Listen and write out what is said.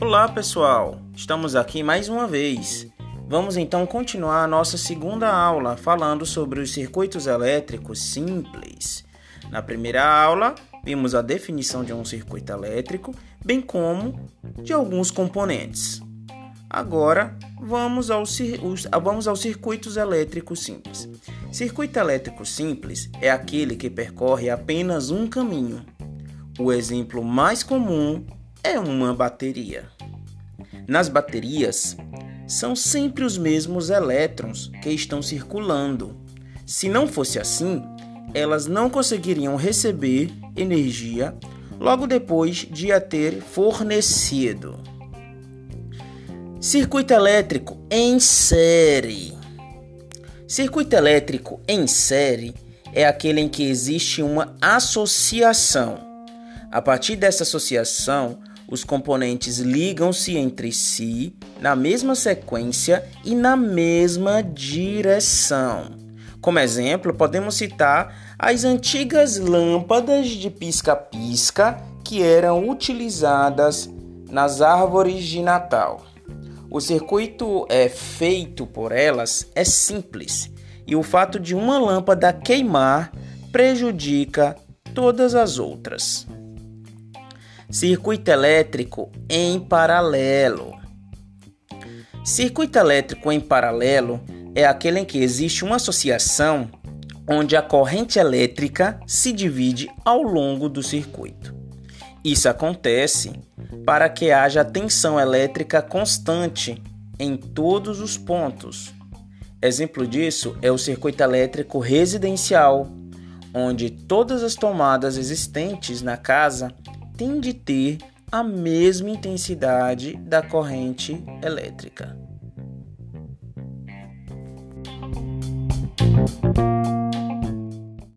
Olá pessoal, estamos aqui mais uma vez. Vamos então continuar a nossa segunda aula falando sobre os circuitos elétricos simples. Na primeira aula, vimos a definição de um circuito elétrico, bem como de alguns componentes. Agora, vamos, aos, vamos aos circuitos elétricos simples. Circuito elétrico simples é aquele que percorre apenas um caminho. O exemplo mais comum é uma bateria. Nas baterias, são sempre os mesmos elétrons que estão circulando. Se não fosse assim, elas não conseguiriam receber energia logo depois de a ter fornecido. Circuito elétrico em série. Circuito elétrico em série é aquele em que existe uma associação. A partir dessa associação, os componentes ligam-se entre si na mesma sequência e na mesma direção. Como exemplo, podemos citar as antigas lâmpadas de pisca-pisca que eram utilizadas nas árvores de Natal. O circuito é feito por elas é simples e o fato de uma lâmpada queimar prejudica todas as outras. Circuito elétrico em paralelo. Circuito elétrico em paralelo é aquele em que existe uma associação onde a corrente elétrica se divide ao longo do circuito. Isso acontece para que haja tensão elétrica constante em todos os pontos. Exemplo disso é o circuito elétrico residencial, onde todas as tomadas existentes na casa tem de ter a mesma intensidade da corrente elétrica.